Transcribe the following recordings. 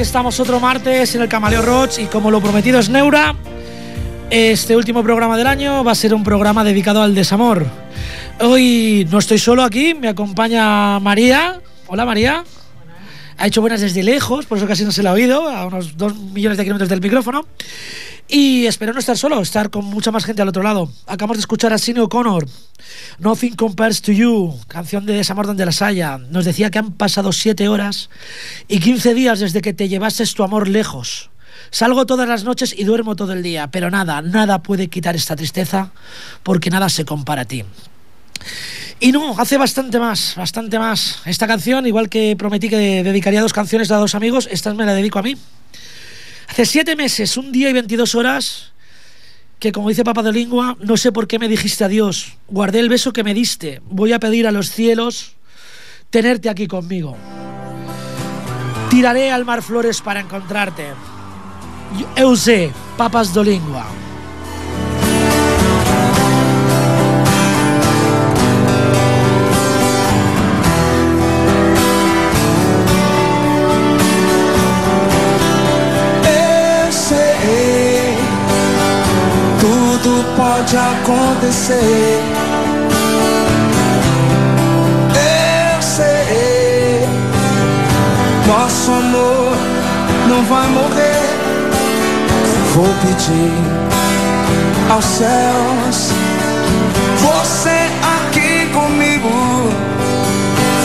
estamos otro martes en el Camaleo Roach y como lo prometido es Neura, este último programa del año va a ser un programa dedicado al desamor. Hoy no estoy solo aquí, me acompaña María. Hola María. Ha hecho buenas desde lejos, por eso casi no se la ha oído, a unos dos millones de kilómetros del micrófono. Y espero no estar solo, estar con mucha más gente al otro lado. Acabamos de escuchar a Cine O'Connor, Nothing Compares to You, canción de Desamor donde las haya. Nos decía que han pasado siete horas y 15 días desde que te llevases tu amor lejos. Salgo todas las noches y duermo todo el día, pero nada, nada puede quitar esta tristeza porque nada se compara a ti. Y no, hace bastante más, bastante más. Esta canción, igual que prometí que dedicaría dos canciones a dos amigos, esta me la dedico a mí. Hace siete meses, un día y 22 horas, que como dice Papa de Lingua, no sé por qué me dijiste adiós. Guardé el beso que me diste. Voy a pedir a los cielos tenerte aquí conmigo. Tiraré al mar flores para encontrarte. Eu sé, papas do lingua. Pode acontecer. Eu sei, nosso amor não vai morrer. Vou pedir aos céus, você aqui comigo.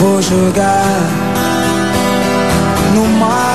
Vou jogar no mar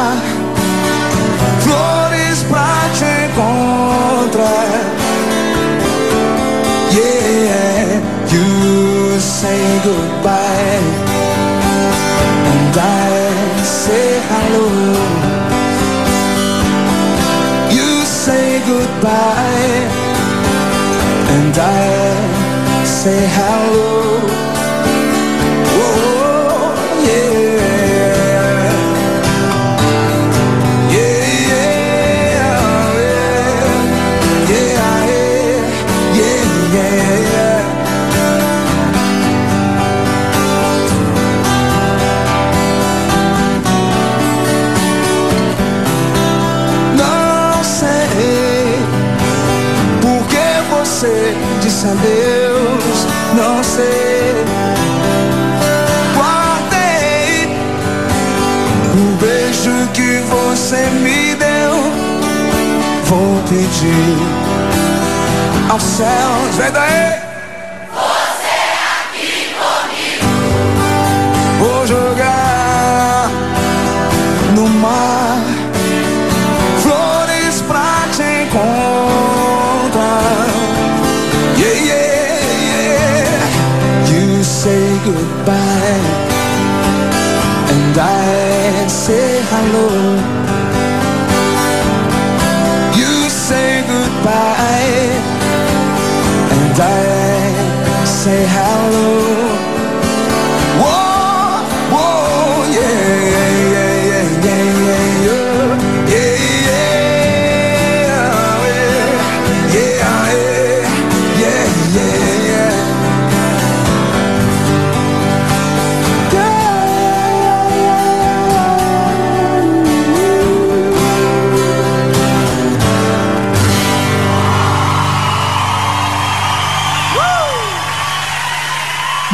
and I say hello. Você disse adeus. Não sei. Guardei o beijo que você me deu. Vou pedir aos céus, vem daí. Hello. You say goodbye, and I say hello.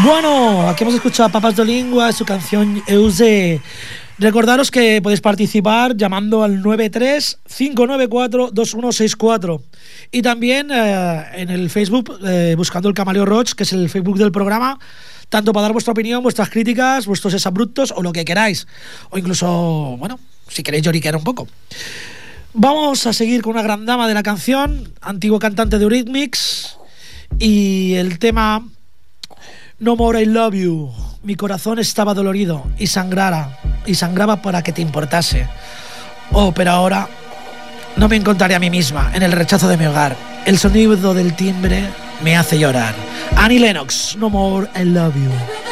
Bueno, aquí hemos escuchado a Papas de Lingua, su canción Euse. Recordaros que podéis participar llamando al 93-594-2164 y también eh, en el Facebook eh, buscando el Camaleo Roach, que es el Facebook del programa, tanto para dar vuestra opinión, vuestras críticas, vuestros exabruptos o lo que queráis. O incluso, bueno, si queréis lloriquear un poco. Vamos a seguir con una gran dama de la canción, antiguo cantante de Eurythmics, Y el tema No More I Love You. Mi corazón estaba dolorido y sangrara y sangraba para que te importase. Oh, pero ahora no me encontraré a mí misma en el rechazo de mi hogar. El sonido del timbre me hace llorar. Annie Lennox, No More I Love You.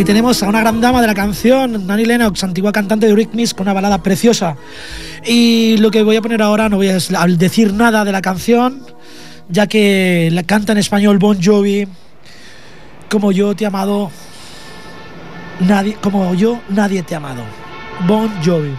Aquí tenemos a una gran dama de la canción, Nani Lennox, antigua cantante de Eurythmics, con una balada preciosa. Y lo que voy a poner ahora, no voy a decir nada de la canción, ya que la canta en español Bon Jovi, como yo te he amado, nadie, como yo, nadie te ha amado. Bon Jovi.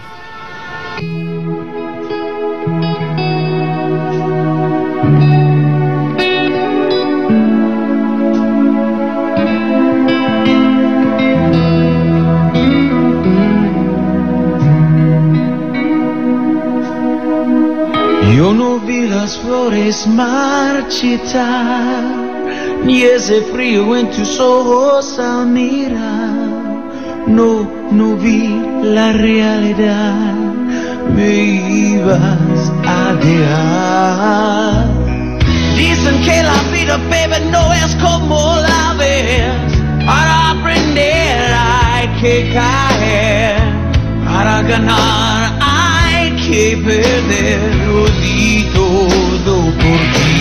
Yo no vi las flores marchitar, ni ese frío en tus ojos al mirar. No, no vi la realidad, me ibas a dejar. Dicen que la vida, baby, no es como la ves. Para aprender hay que caer, para ganar que perderlo di todo por ti.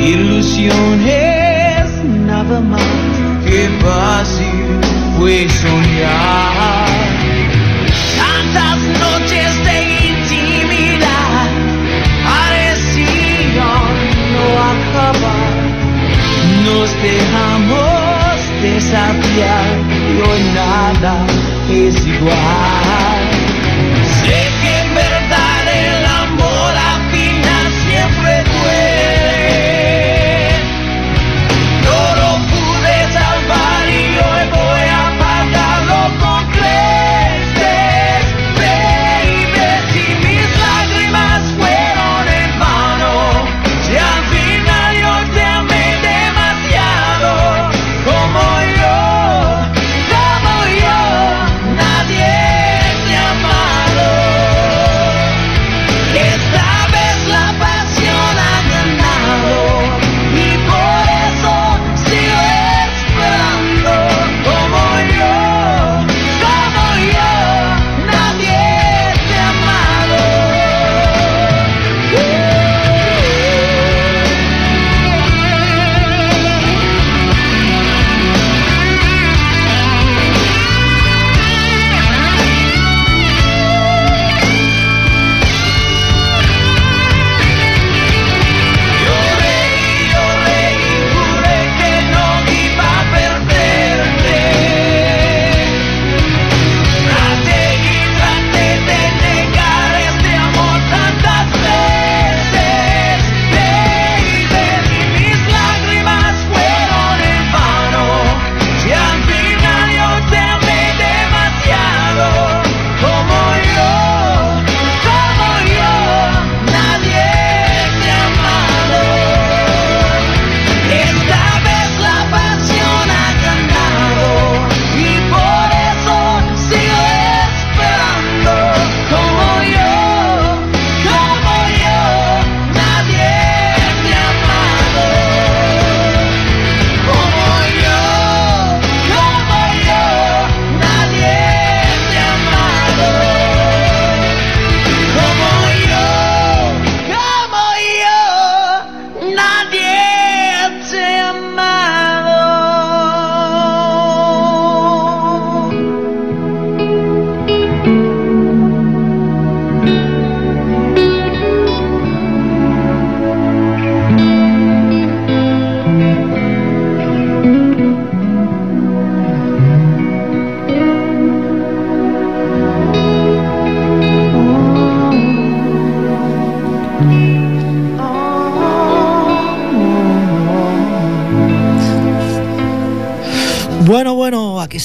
ilusiones nada más que fácil fue soñar. Tantas noches de intimidad parecían no acabar. Nos dejamos desafiar y hoy nada es igual.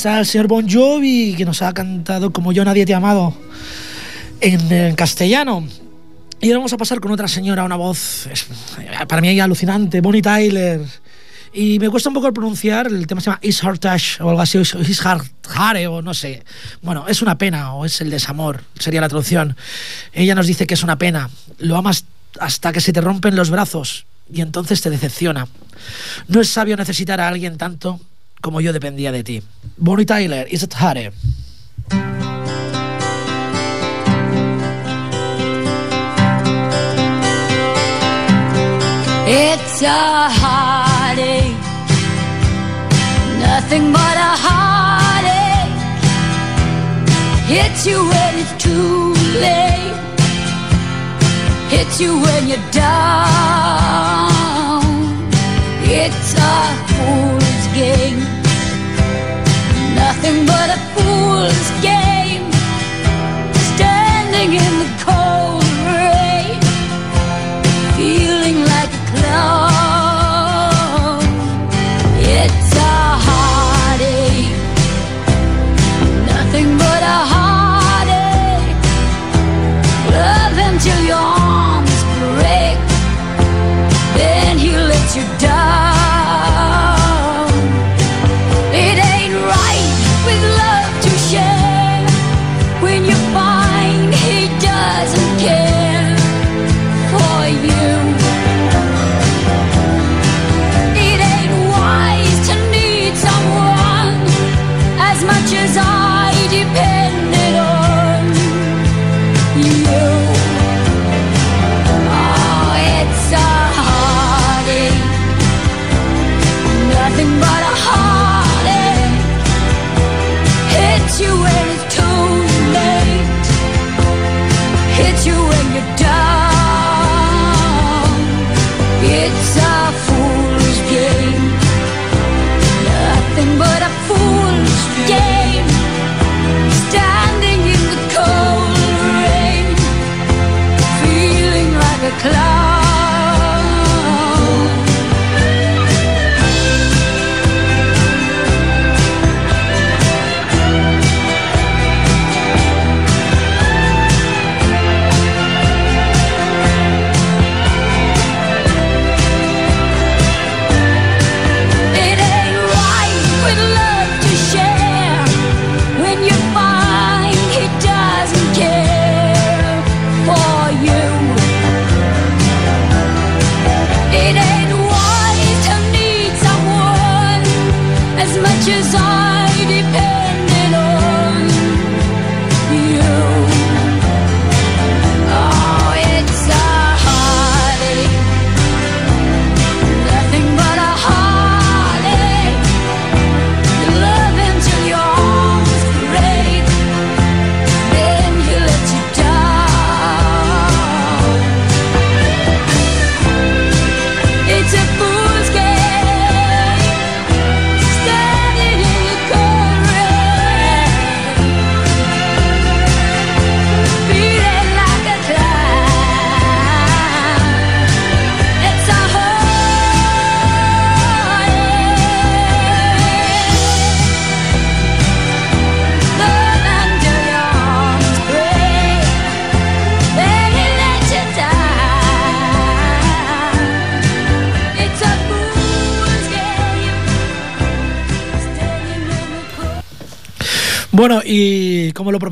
está el señor Bon Jovi, que nos ha cantado Como yo nadie te ha amado en, castellano. Y ahora vamos a pasar con otra señora, una voz eh, para mí alucinante, Bonnie Tyler. Y me cuesta un poco pronunciar, el tema se llama Is Heart o algo así, Is Heart o no sé. Bueno, es una pena o es el desamor, sería la traducción. Ella nos dice que es una pena, lo amas hasta que se te rompen los brazos y entonces te decepciona. No es sabio necesitar a alguien tanto como yo dependía de ti. Bonnie Tyler, Is It Hare. It's a heartache, nothing but a heartache. Hits you when it's too late, hits you when you're down. It's a fool's game, nothing but a fool's game. Standing in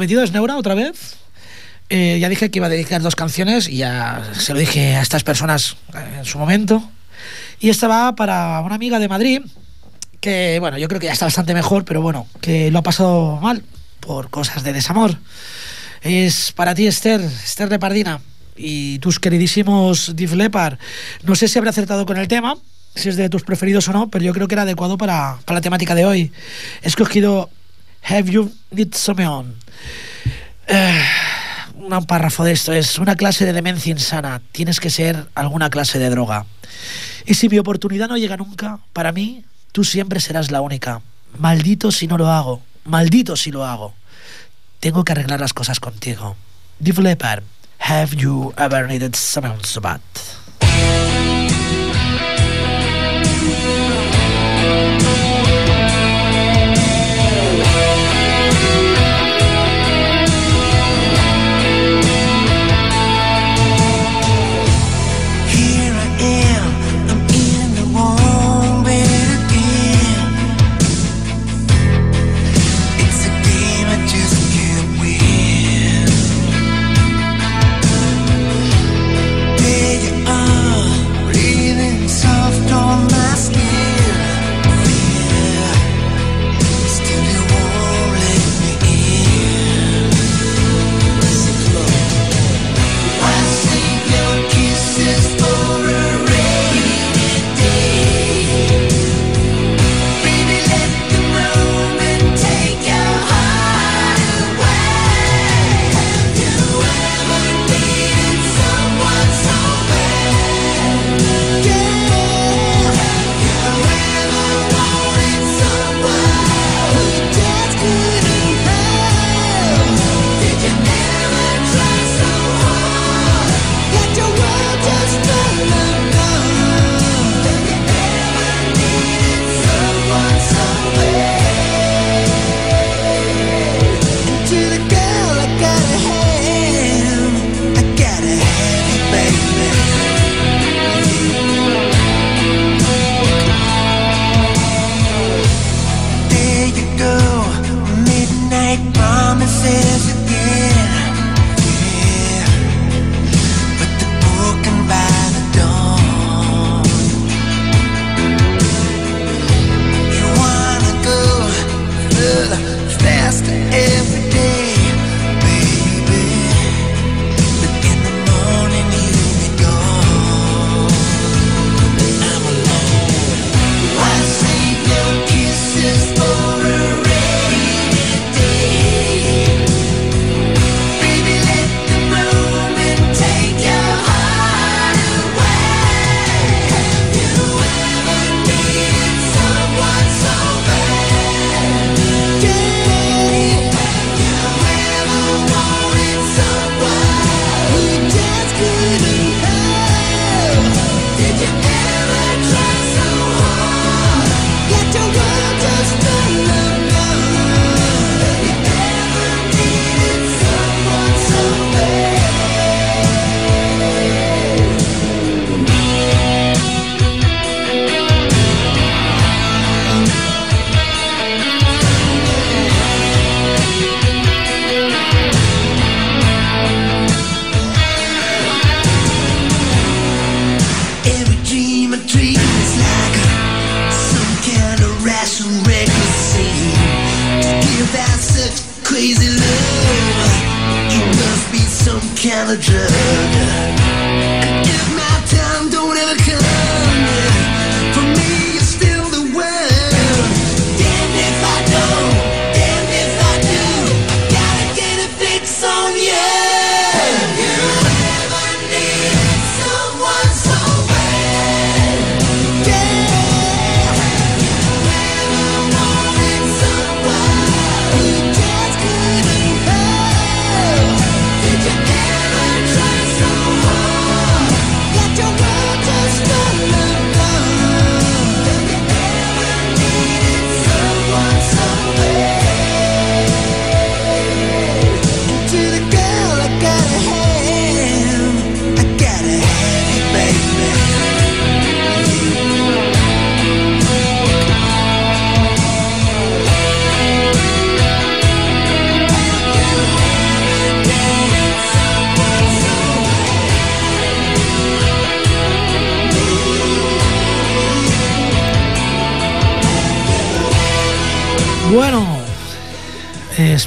prometido es Neura otra vez, eh, ya dije que iba a dedicar dos canciones y ya se lo dije a estas personas eh, en su momento. Y esta va para una amiga de Madrid que, bueno, yo creo que ya está bastante mejor, pero bueno, que lo ha pasado mal por cosas de desamor. Es para ti, Esther, Esther de Pardina y tus queridísimos Dif Leppard. No sé si habré acertado con el tema, si es de tus preferidos o no, pero yo creo que era adecuado para, para la temática de hoy. He escogido Have You Need Someone. Eh, un párrafo de esto es una clase de demencia insana. Tienes que ser alguna clase de droga. Y si mi oportunidad no llega nunca, para mí, tú siempre serás la única. Maldito si no lo hago. Maldito si lo hago. Tengo que arreglar las cosas contigo. Div Leppard, have you ever needed someone so bad?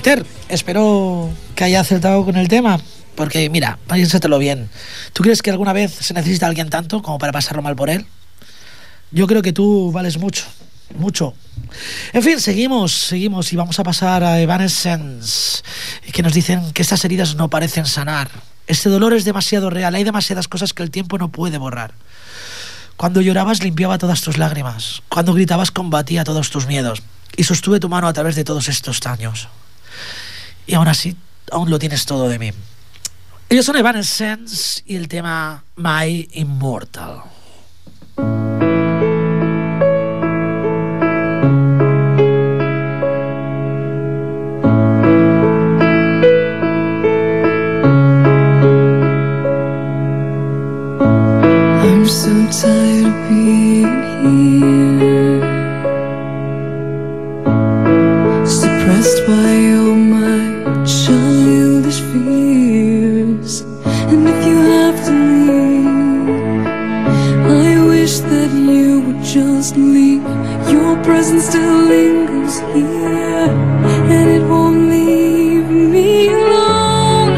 Esther, espero que haya acertado con el tema. Porque, mira, piénsatelo bien. ¿Tú crees que alguna vez se necesita a alguien tanto como para pasarlo mal por él? Yo creo que tú vales mucho, mucho. En fin, seguimos, seguimos y vamos a pasar a Evanescence, que nos dicen que estas heridas no parecen sanar. Este dolor es demasiado real, hay demasiadas cosas que el tiempo no puede borrar. Cuando llorabas limpiaba todas tus lágrimas, cuando gritabas combatía todos tus miedos y sostuve tu mano a través de todos estos años. y aún así, aún lo tienes todo de mí. Ellos son Evanescence y el tema My Immortal. presence still lingers here, and it won't leave me alone.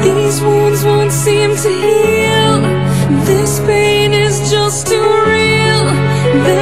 These wounds won't seem to heal. This pain is just too real.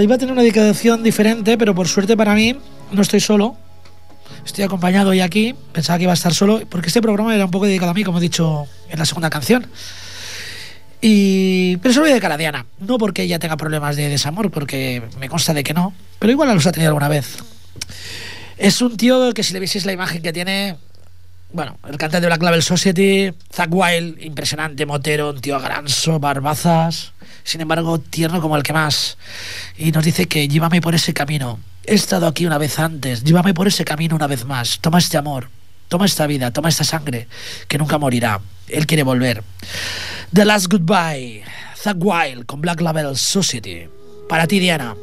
Iba a tener una dedicación diferente, pero por suerte para mí no estoy solo. Estoy acompañado hoy aquí. Pensaba que iba a estar solo, porque este programa era un poco dedicado a mí, como he dicho en la segunda canción. Y... Pero se lo voy a dedicar a Diana. No porque ella tenga problemas de desamor, porque me consta de que no. Pero igual los ha tenido alguna vez. Es un tío que si le vieseis la imagen que tiene... Bueno, el cantante de Black Label Society, Zack Wild, impresionante, motero, un tío granso, barbazas, sin embargo, tierno como el que más. Y nos dice que llévame por ese camino. He estado aquí una vez antes, llévame por ese camino una vez más. Toma este amor, toma esta vida, toma esta sangre, que nunca morirá. Él quiere volver. The Last Goodbye, Zack Wild con Black Label Society. Para ti, Diana.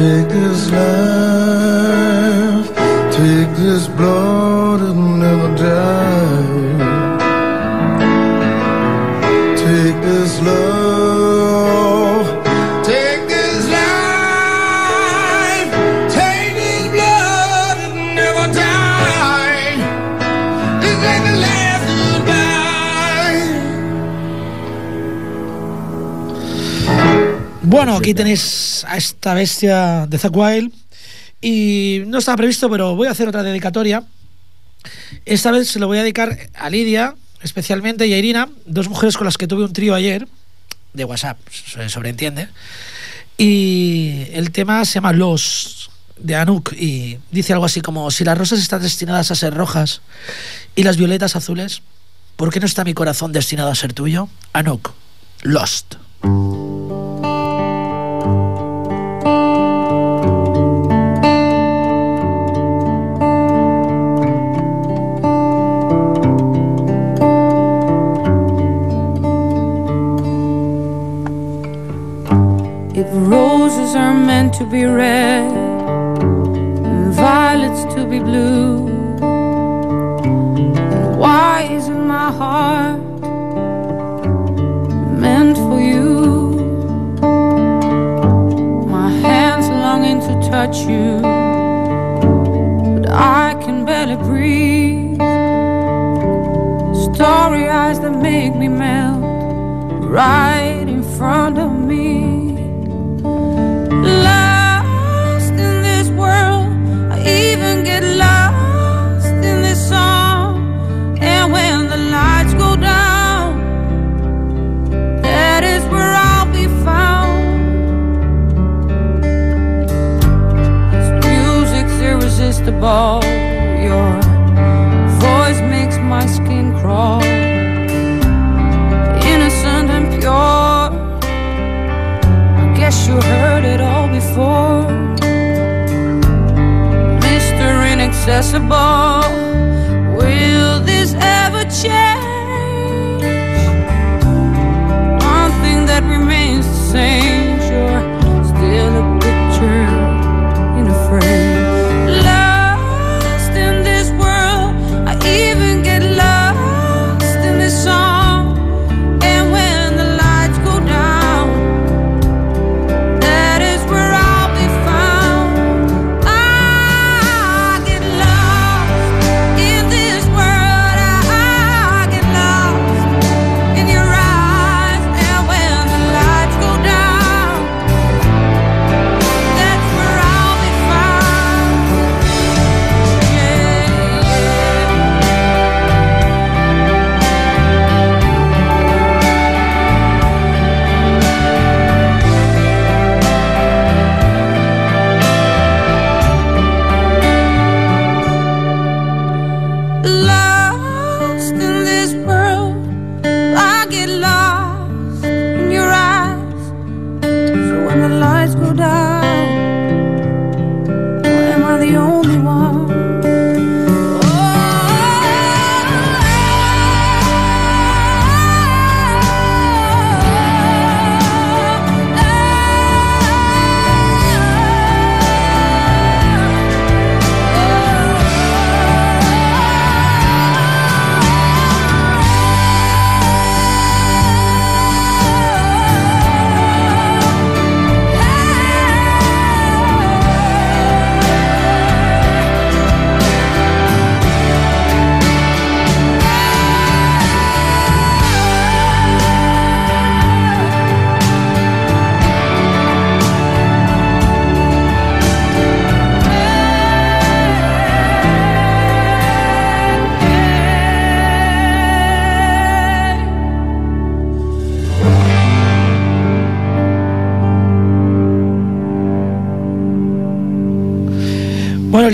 Take this life, take this blood, it'll never die. Bueno, aquí tenéis a esta bestia de Zack Wild. Y no estaba previsto, pero voy a hacer otra dedicatoria. Esta vez se lo voy a dedicar a Lidia, especialmente, y a Irina, dos mujeres con las que tuve un trío ayer, de WhatsApp, se sobreentiende. Y el tema se llama Los de Anuk y dice algo así como si las rosas están destinadas a ser rojas y las violetas azules, ¿por qué no está mi corazón destinado a ser tuyo? Anuk, Lost. Are meant to be red and violets to be blue, why isn't my heart meant for you? My hands longing to touch you, but I can barely breathe. Story eyes that make me melt right in front of irresistible. Your voice makes my skin crawl. Innocent and pure. I guess you heard it all before. Mr. Inaccessible, will this ever change? One thing that remains the same,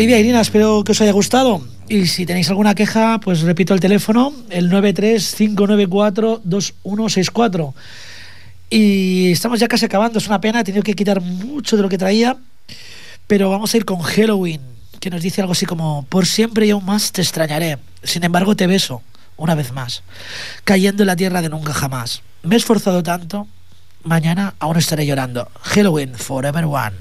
Olivia Irina, espero que os haya gustado. Y si tenéis alguna queja, pues repito el teléfono, el 935942164. Y estamos ya casi acabando, es una pena, he tenido que quitar mucho de lo que traía. Pero vamos a ir con Halloween, que nos dice algo así como, por siempre y aún más te extrañaré. Sin embargo, te beso, una vez más, cayendo en la tierra de nunca jamás. Me he esforzado tanto, mañana aún estaré llorando. Halloween, Forever One.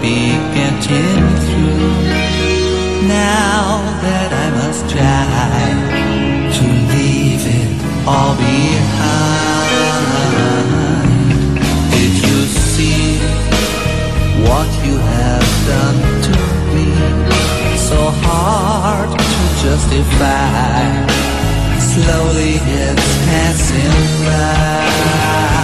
Be getting through? Now that I must try to leave it all behind. Did you see what you have done to me? So hard to justify. Slowly it's passing by.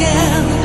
again.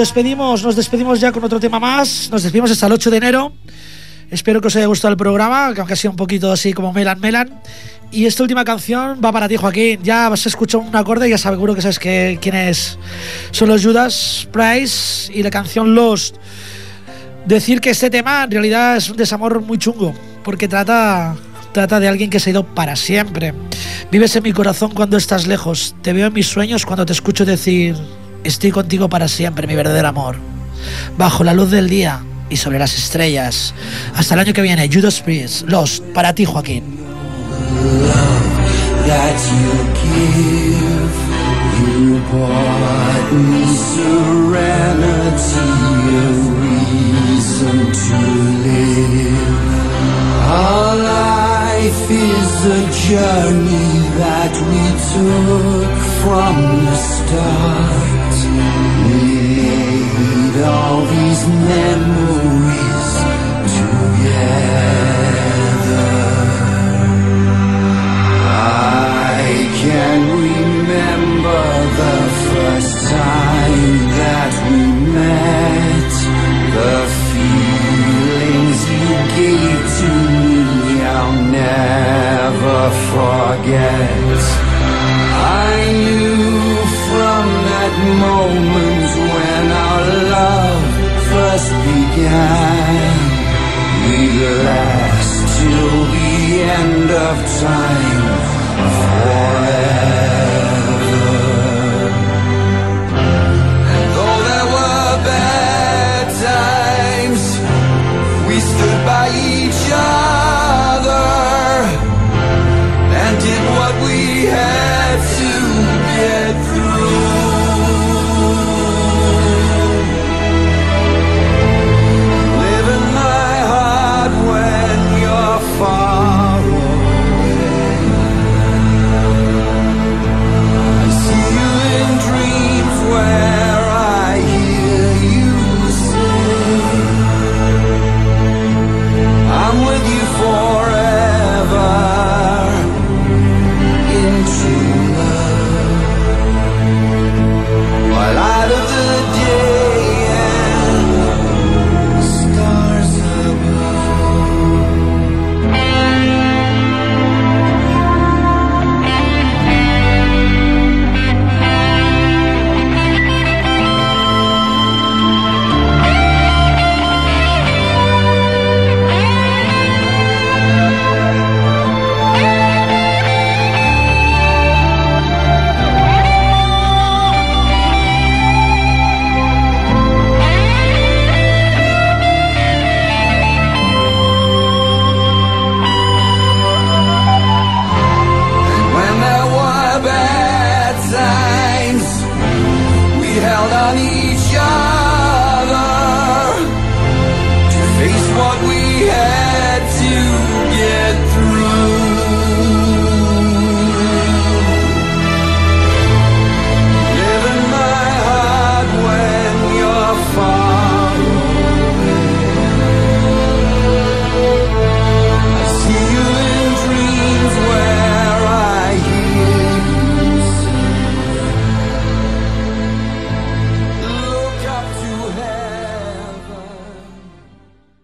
Despedimos, nos despedimos ya con otro tema más. Nos despedimos hasta el 8 de enero. Espero que os haya gustado el programa, que aunque sido un poquito así como Melan Melan. Y esta última canción va para ti, Joaquín. Ya has escuchado un acorde y ya seguro que sabes que, quién es. Son los Judas Price y la canción Lost. Decir que este tema en realidad es un desamor muy chungo, porque trata, trata de alguien que se ha ido para siempre. Vives en mi corazón cuando estás lejos. Te veo en mis sueños cuando te escucho decir, estoy contigo para siempre, mi verdadero amor. Bajo la luz del día y sobre las estrellas. Hasta el año que viene, Judas Priest, Lost, para ti, Joaquín. We made all these memories together. I can remember the first time that we met. The feelings you gave to me, I'll never forget. moments when our love first began. We last till the end of time forever.